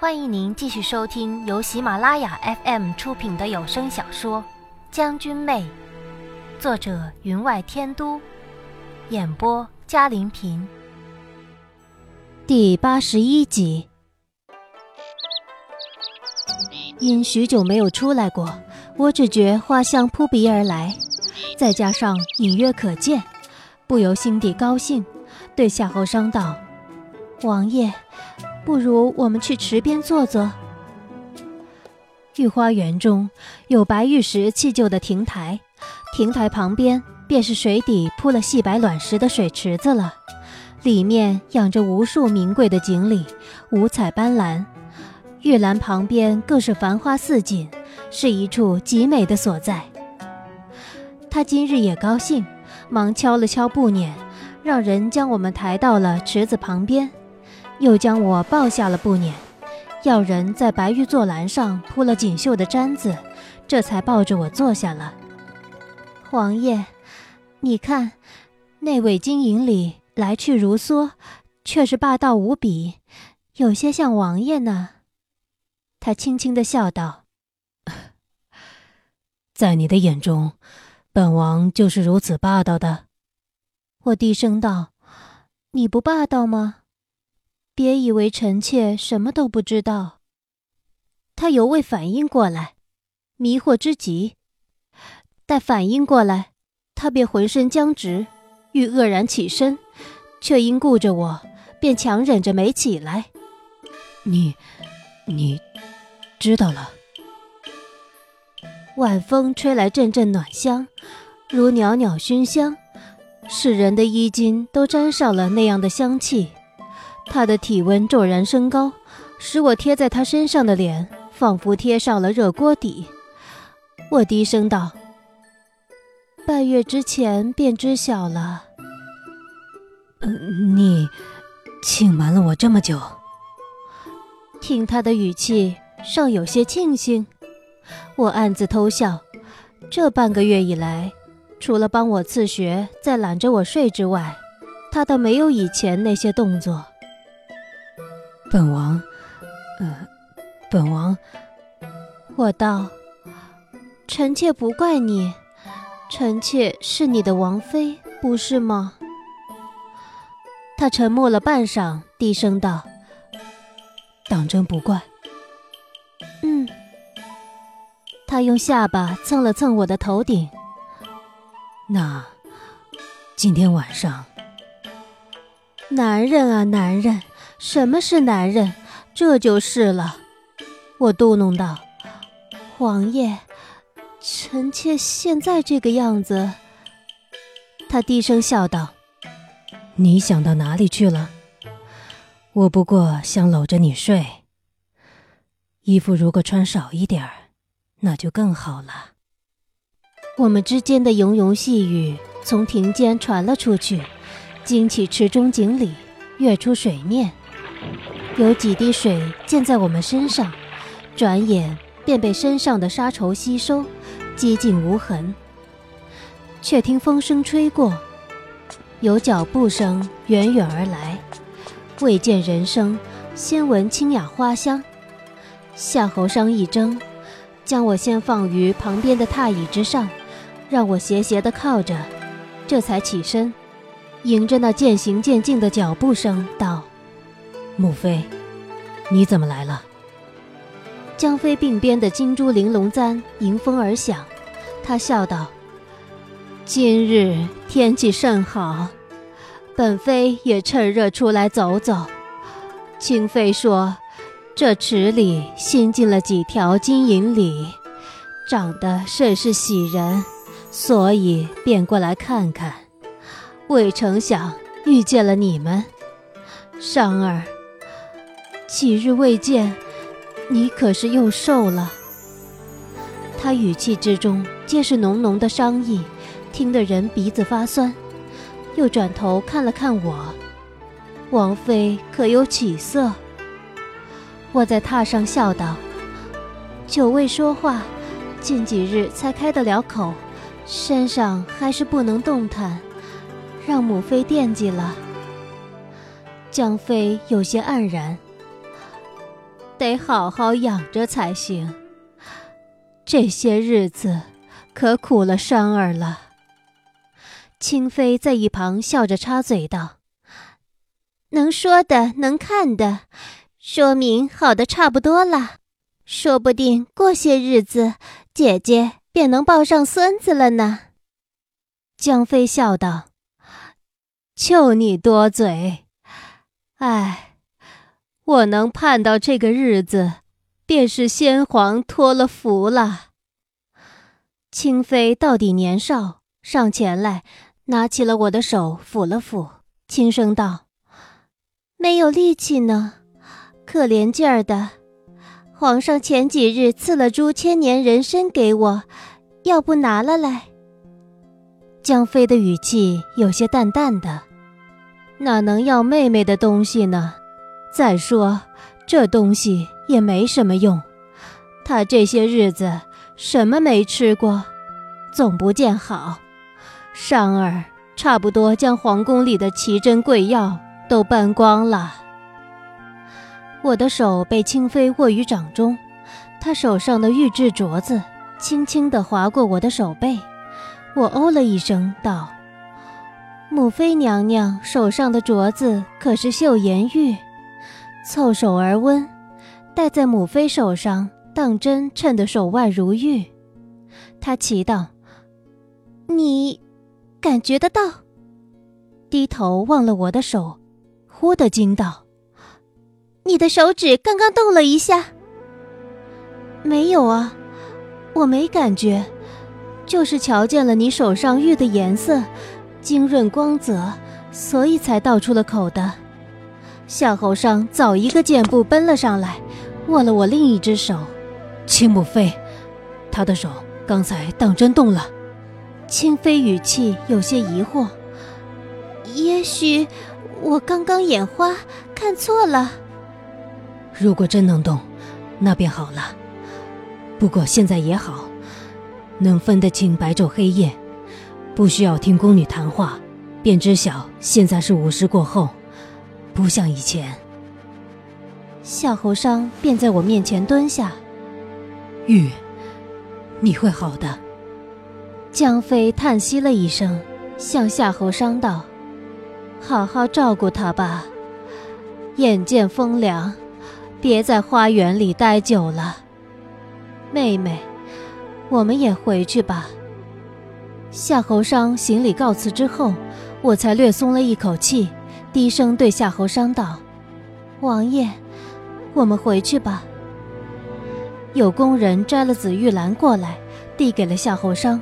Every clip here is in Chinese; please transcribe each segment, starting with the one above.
欢迎您继续收听由喜马拉雅 FM 出品的有声小说《将军妹》，作者云外天都，演播嘉林平。第八十一集。因许久没有出来过，我只觉花香扑鼻而来，再加上隐约可见，不由心底高兴，对夏侯商道：“王爷。”不如我们去池边坐坐。御花园中有白玉石砌就的亭台，亭台旁边便是水底铺了细白卵石的水池子了，里面养着无数名贵的锦鲤，五彩斑斓。玉兰旁边更是繁花似锦，是一处极美的所在。他今日也高兴，忙敲了敲布帘，让人将我们抬到了池子旁边。又将我抱下了布辇，要人在白玉座栏上铺了锦绣的毡子，这才抱着我坐下了。王爷，你看，那位金银里来去如梭，却是霸道无比，有些像王爷呢。他轻轻的笑道：“ 在你的眼中，本王就是如此霸道的。”我低声道：“你不霸道吗？”别以为臣妾什么都不知道。他犹未反应过来，迷惑之极。待反应过来，他便浑身僵直，欲愕然起身，却因顾着我，便强忍着没起来。你，你，知道了。晚风吹来阵阵暖香，如袅袅熏香，使人的衣襟都沾上了那样的香气。他的体温骤然升高，使我贴在他身上的脸仿佛贴上了热锅底。我低声道：“半月之前便知晓了。”“你轻瞒了我这么久。”听他的语气，尚有些庆幸。我暗自偷笑。这半个月以来，除了帮我刺穴、再揽着我睡之外，他倒没有以前那些动作。本王，呃，本王，我道，臣妾不怪你，臣妾是你的王妃，不是吗？他沉默了半晌，低声道：“当真不怪。”嗯。他用下巴蹭了蹭我的头顶。那，今天晚上，男人啊，男人。什么是男人？这就是了。我嘟哝道：“王爷，臣妾现在这个样子。”他低声笑道：“你想到哪里去了？我不过想搂着你睡。衣服如果穿少一点儿，那就更好了。”我们之间的融融细语从庭间传了出去，惊起池中锦鲤，跃出水面。有几滴水溅在我们身上，转眼便被身上的沙绸吸收，几近无痕。却听风声吹过，有脚步声远远而来，未见人声，先闻清雅花香。夏侯商一怔，将我先放于旁边的榻椅之上，让我斜斜地靠着，这才起身，迎着那渐行渐近的脚步声道。母妃，你怎么来了？江妃鬓边的金珠玲珑簪迎风而响，她笑道：“今日天气甚好，本妃也趁热出来走走。清妃说，这池里新进了几条金银鲤，长得甚是喜人，所以便过来看看。未成想遇见了你们，商儿。”几日未见，你可是又瘦了。他语气之中皆是浓浓的伤意，听得人鼻子发酸。又转头看了看我，王妃可有起色？我在榻上笑道：“久未说话，近几日才开得了口，身上还是不能动弹，让母妃惦记了。”江妃有些黯然。得好好养着才行。这些日子可苦了山儿了。清妃在一旁笑着插嘴道：“能说的，能看的，说明好的差不多了。说不定过些日子，姐姐便能抱上孙子了呢。”江妃笑道：“就你多嘴，哎，我能盼到这个日子。”便是先皇托了福了。清妃到底年少，上前来，拿起了我的手，抚了抚，轻声道：“没有力气呢，可怜劲儿的。皇上前几日赐了株千年人参给我，要不拿了来？”江妃的语气有些淡淡的：“哪能要妹妹的东西呢？再说这东西……”也没什么用，他这些日子什么没吃过，总不见好。尚儿差不多将皇宫里的奇珍贵药都搬光了。我的手被清妃握于掌中，她手上的玉质镯子轻轻地划过我的手背，我哦了一声，道：“母妃娘娘手上的镯子可是岫岩玉，凑手而温。”戴在母妃手上，当真衬得手腕如玉。他奇道：“你感觉得到？”低头望了我的手，忽地惊道：“你的手指刚刚动了一下。”“没有啊，我没感觉，就是瞧见了你手上玉的颜色，晶润光泽，所以才道出了口的。”夏侯尚早一个箭步奔了上来。握了我另一只手，青母妃，他的手刚才当真动了。清妃语气有些疑惑，也许我刚刚眼花看错了。如果真能动，那便好了。不过现在也好，能分得清白昼黑夜，不需要听宫女谈话，便知晓现在是午时过后，不像以前。夏侯商便在我面前蹲下。玉，你会好的。江妃叹息了一声，向夏侯商道：“好好照顾他吧。眼见风凉，别在花园里待久了。妹妹，我们也回去吧。”夏侯商行礼告辞之后，我才略松了一口气，低声对夏侯商道：“王爷。”我们回去吧。有工人摘了紫玉兰过来，递给了夏侯商。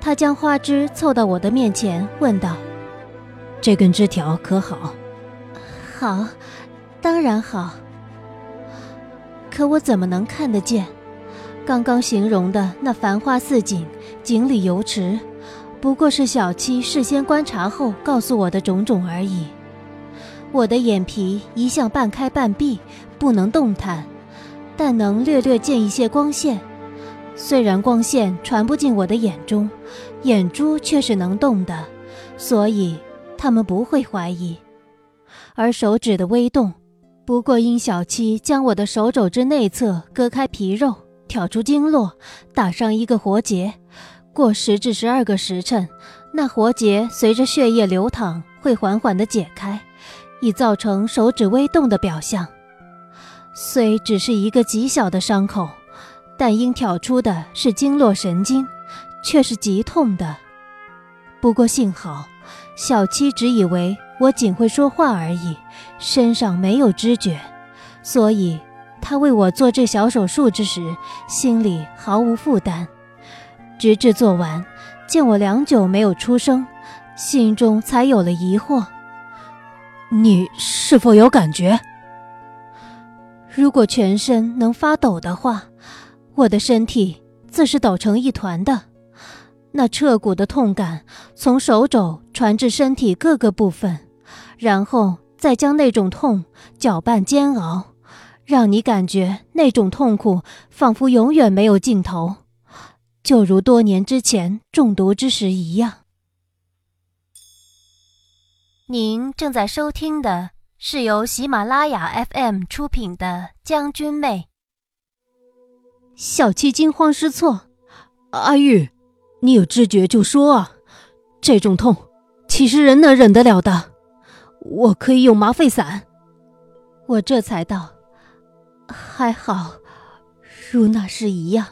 他将花枝凑到我的面前，问道：“这根枝条可好？”“好，当然好。”可我怎么能看得见？刚刚形容的那繁花似锦、锦里游池，不过是小七事先观察后告诉我的种种而已。我的眼皮一向半开半闭。不能动弹，但能略略见一些光线。虽然光线传不进我的眼中，眼珠却是能动的，所以他们不会怀疑。而手指的微动，不过因小七将我的手肘之内侧割开皮肉，挑出经络，打上一个活结。过十至十二个时辰，那活结随着血液流淌，会缓缓地解开，以造成手指微动的表象。虽只是一个极小的伤口，但因挑出的是经络神经，却是极痛的。不过幸好，小七只以为我仅会说话而已，身上没有知觉，所以他为我做这小手术之时，心里毫无负担。直至做完，见我良久没有出声，心中才有了疑惑：你是否有感觉？如果全身能发抖的话，我的身体自是抖成一团的。那彻骨的痛感从手肘传至身体各个部分，然后再将那种痛搅拌煎熬，让你感觉那种痛苦仿佛永远没有尽头，就如多年之前中毒之时一样。您正在收听的。是由喜马拉雅 FM 出品的《将军妹》。小七惊慌失措：“阿玉，你有知觉就说啊！这种痛，岂是人能忍得了的？我可以用麻沸散。”我这才道：“还好，如那时一样。”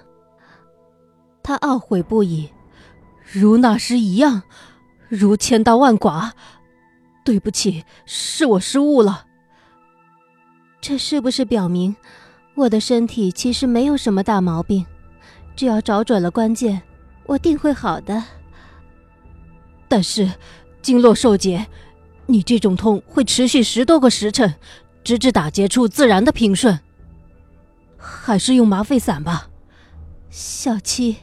他懊悔不已：“如那时一样，如千刀万剐。”对不起，是我失误了。这是不是表明我的身体其实没有什么大毛病？只要找准了关键，我定会好的。但是经络受结，你这种痛会持续十多个时辰，直至打结处自然的平顺。还是用麻沸散吧。小七，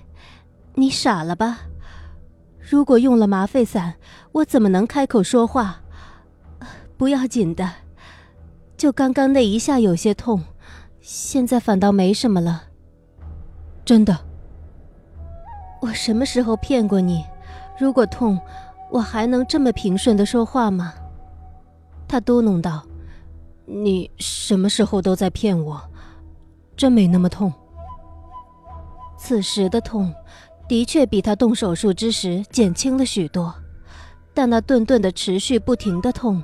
你傻了吧？如果用了麻沸散，我怎么能开口说话？不要紧的，就刚刚那一下有些痛，现在反倒没什么了。真的，我什么时候骗过你？如果痛，我还能这么平顺的说话吗？他嘟哝道：“你什么时候都在骗我，真没那么痛。”此时的痛，的确比他动手术之时减轻了许多，但那顿顿的持续不停的痛。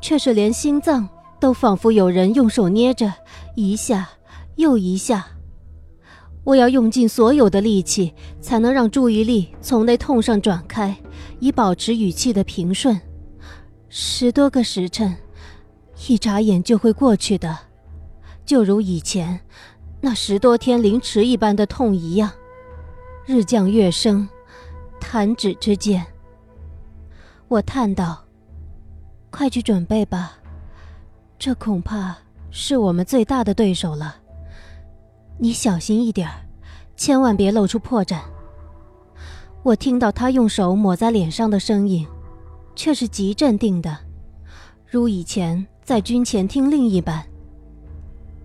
却是连心脏都仿佛有人用手捏着，一下又一下。我要用尽所有的力气，才能让注意力从那痛上转开，以保持语气的平顺。十多个时辰，一眨眼就会过去的，就如以前那十多天凌迟一般的痛一样，日降月升，弹指之间。我叹道。快去准备吧，这恐怕是我们最大的对手了。你小心一点千万别露出破绽。我听到他用手抹在脸上的声音，却是极镇定的，如以前在军前听令一般。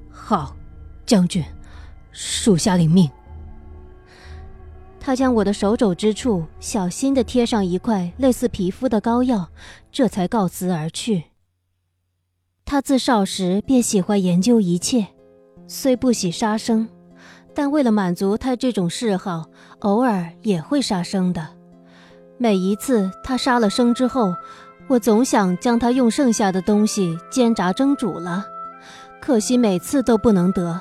好，将军，属下领命。他将我的手肘之处小心地贴上一块类似皮肤的膏药，这才告辞而去。他自少时便喜欢研究一切，虽不喜杀生，但为了满足他这种嗜好，偶尔也会杀生的。每一次他杀了生之后，我总想将他用剩下的东西煎炸蒸煮了，可惜每次都不能得。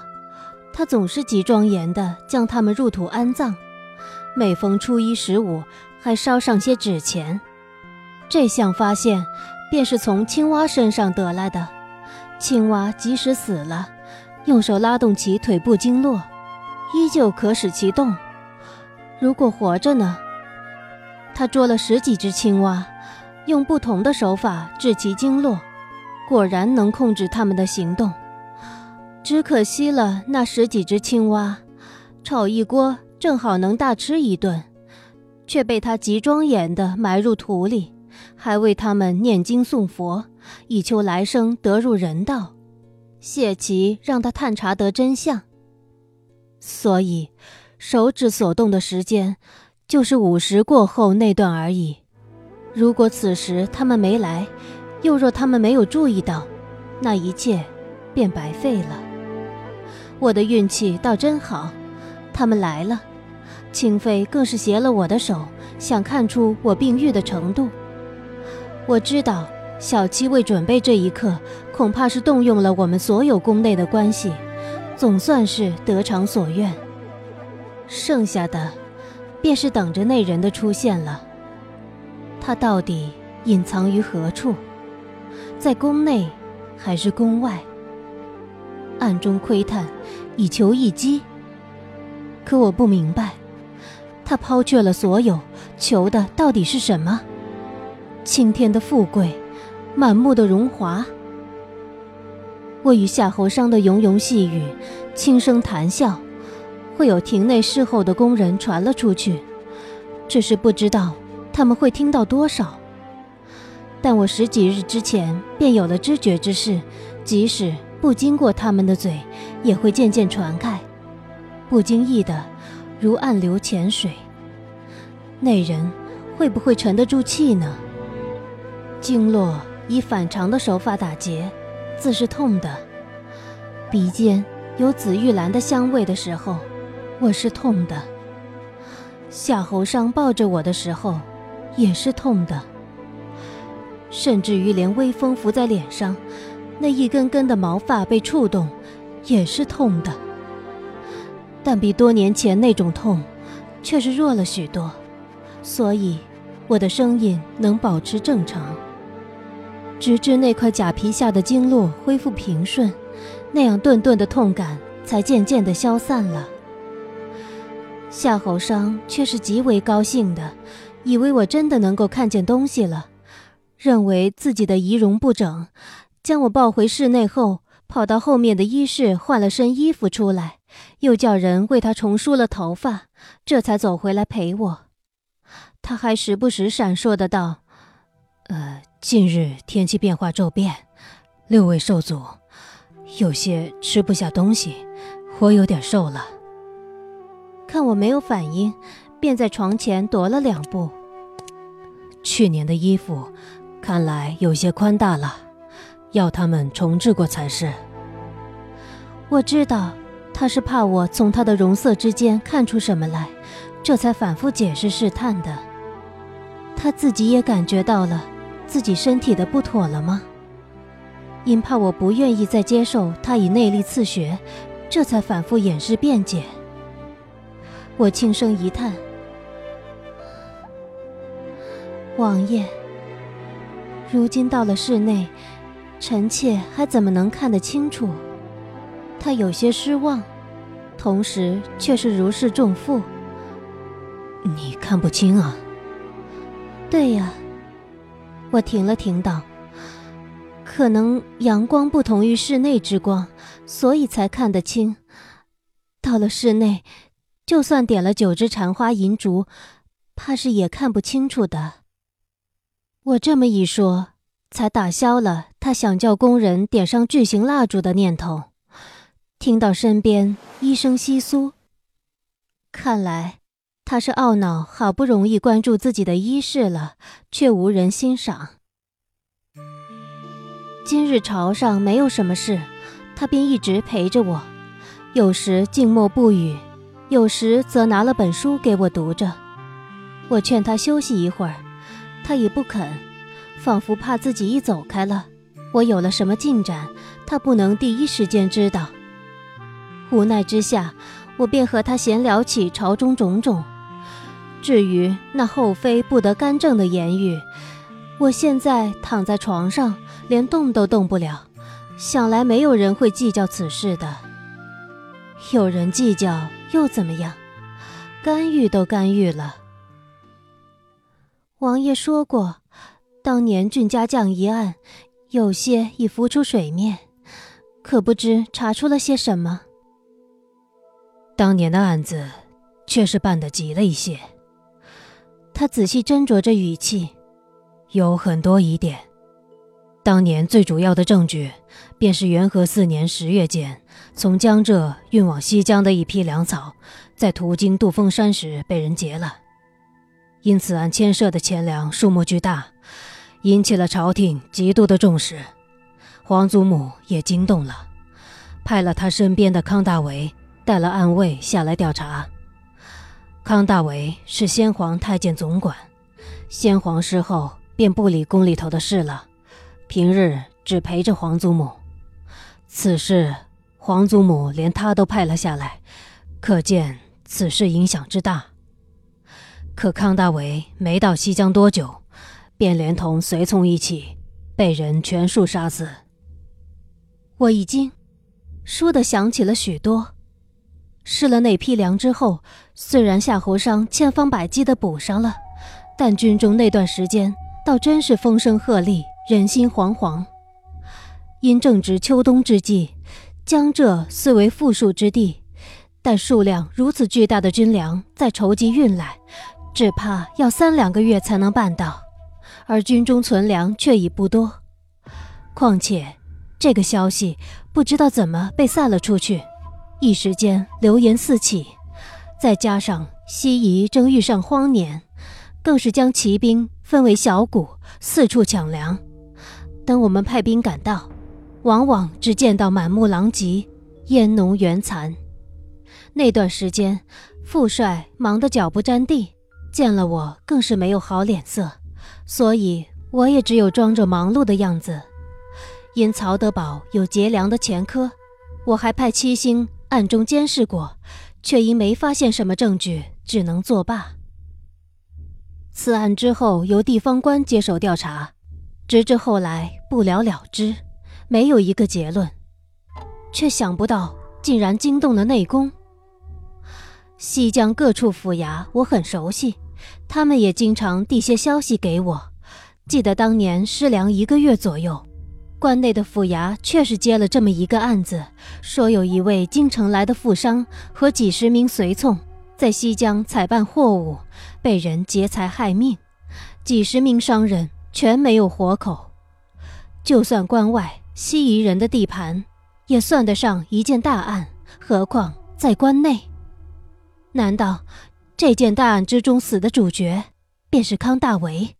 他总是极庄严地将他们入土安葬。每逢初一十五，还烧上些纸钱。这项发现，便是从青蛙身上得来的。青蛙即使死了，用手拉动其腿部经络，依旧可使其动。如果活着呢？他捉了十几只青蛙，用不同的手法治其经络，果然能控制它们的行动。只可惜了那十几只青蛙，炒一锅。正好能大吃一顿，却被他极庄严地埋入土里，还为他们念经诵佛，以求来生得入人道。谢奇让他探查得真相，所以手指所动的时间，就是午时过后那段而已。如果此时他们没来，又若他们没有注意到，那一切便白费了。我的运气倒真好，他们来了。清妃更是携了我的手，想看出我病愈的程度。我知道小七为准备这一刻，恐怕是动用了我们所有宫内的关系，总算是得偿所愿。剩下的，便是等着那人的出现了。他到底隐藏于何处？在宫内，还是宫外？暗中窥探，以求一击。可我不明白。他抛却了所有，求的到底是什么？青天的富贵，满目的荣华。我与夏侯商的融融细语，轻声谈笑，会有庭内侍候的宫人传了出去，只是不知道他们会听到多少。但我十几日之前便有了知觉之事，即使不经过他们的嘴，也会渐渐传开，不经意的。如暗流潜水，那人会不会沉得住气呢？经络以反常的手法打结，自是痛的；鼻尖有紫玉兰的香味的时候，我是痛的；夏侯尚抱着我的时候，也是痛的；甚至于连微风拂在脸上，那一根根的毛发被触动，也是痛的。但比多年前那种痛，却是弱了许多，所以我的声音能保持正常。直至那块假皮下的经络恢复平顺，那样顿顿的痛感才渐渐的消散了。夏侯商却是极为高兴的，以为我真的能够看见东西了，认为自己的仪容不整，将我抱回室内后，跑到后面的衣室换了身衣服出来。又叫人为他重梳了头发，这才走回来陪我。他还时不时闪烁的道：“呃，近日天气变化骤变，六味受阻，有些吃不下东西，我有点瘦了。”看我没有反应，便在床前踱了两步。去年的衣服，看来有些宽大了，要他们重制过才是。我知道。他是怕我从他的容色之间看出什么来，这才反复解释试探的。他自己也感觉到了自己身体的不妥了吗？因怕我不愿意再接受他以内力刺穴，这才反复掩饰辩解。我轻声一叹：“王爷，如今到了室内，臣妾还怎么能看得清楚？”他有些失望。同时却是如释重负。你看不清啊？对呀。我停了停道：“可能阳光不同于室内之光，所以才看得清。到了室内，就算点了九支缠花银烛，怕是也看不清楚的。”我这么一说，才打消了他想叫工人点上巨型蜡烛的念头。听到身边一声窸窣，看来他是懊恼，好不容易关注自己的衣饰了，却无人欣赏。今日朝上没有什么事，他便一直陪着我，有时静默不语，有时则拿了本书给我读着。我劝他休息一会儿，他也不肯，仿佛怕自己一走开了，我有了什么进展，他不能第一时间知道。无奈之下，我便和他闲聊起朝中种种。至于那后妃不得干政的言语，我现在躺在床上，连动都动不了。想来没有人会计较此事的。有人计较又怎么样？干预都干预了。王爷说过，当年俊家将一案，有些已浮出水面，可不知查出了些什么。当年的案子，确实办得急了一些。他仔细斟酌着语气，有很多疑点。当年最主要的证据，便是元和四年十月间，从江浙运往西江的一批粮草，在途经杜峰山时被人劫了。因此案牵涉的钱粮数目巨大，引起了朝廷极度的重视。皇祖母也惊动了，派了他身边的康大为。带了暗卫下来调查。康大为是先皇太监总管，先皇逝后便不理宫里头的事了，平日只陪着皇祖母。此事皇祖母连他都派了下来，可见此事影响之大。可康大为没到西江多久，便连同随从一起被人全数杀死。我已经说的想起了许多。失了那批粮之后，虽然夏侯商千方百计地补上了，但军中那段时间倒真是风声鹤唳，人心惶惶。因正值秋冬之际，江浙虽为富庶之地，但数量如此巨大的军粮再筹集运来，只怕要三两个月才能办到，而军中存粮却已不多。况且，这个消息不知道怎么被散了出去。一时间流言四起，再加上西夷正遇上荒年，更是将骑兵分为小股，四处抢粮。等我们派兵赶到，往往只见到满目狼藉，烟浓缘残。那段时间，副帅忙得脚不沾地，见了我更是没有好脸色，所以我也只有装着忙碌的样子。因曹德宝有劫粮的前科，我还派七星暗中监视过，却因没发现什么证据，只能作罢。此案之后由地方官接手调查，直至后来不了了之，没有一个结论。却想不到竟然惊动了内宫。西江各处府衙我很熟悉，他们也经常递些消息给我。记得当年失粮一个月左右。关内的府衙确实接了这么一个案子，说有一位京城来的富商和几十名随从在西江采办货物，被人劫财害命，几十名商人全没有活口。就算关外西夷人的地盘，也算得上一件大案，何况在关内？难道这件大案之中死的主角便是康大为？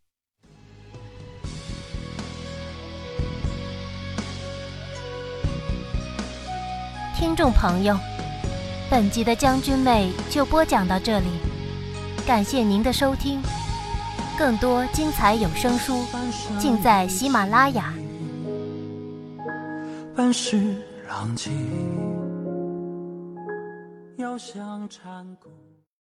听众朋友，本集的将军妹就播讲到这里，感谢您的收听。更多精彩有声书尽在喜马拉雅。半世狼藉，遥想禅谷。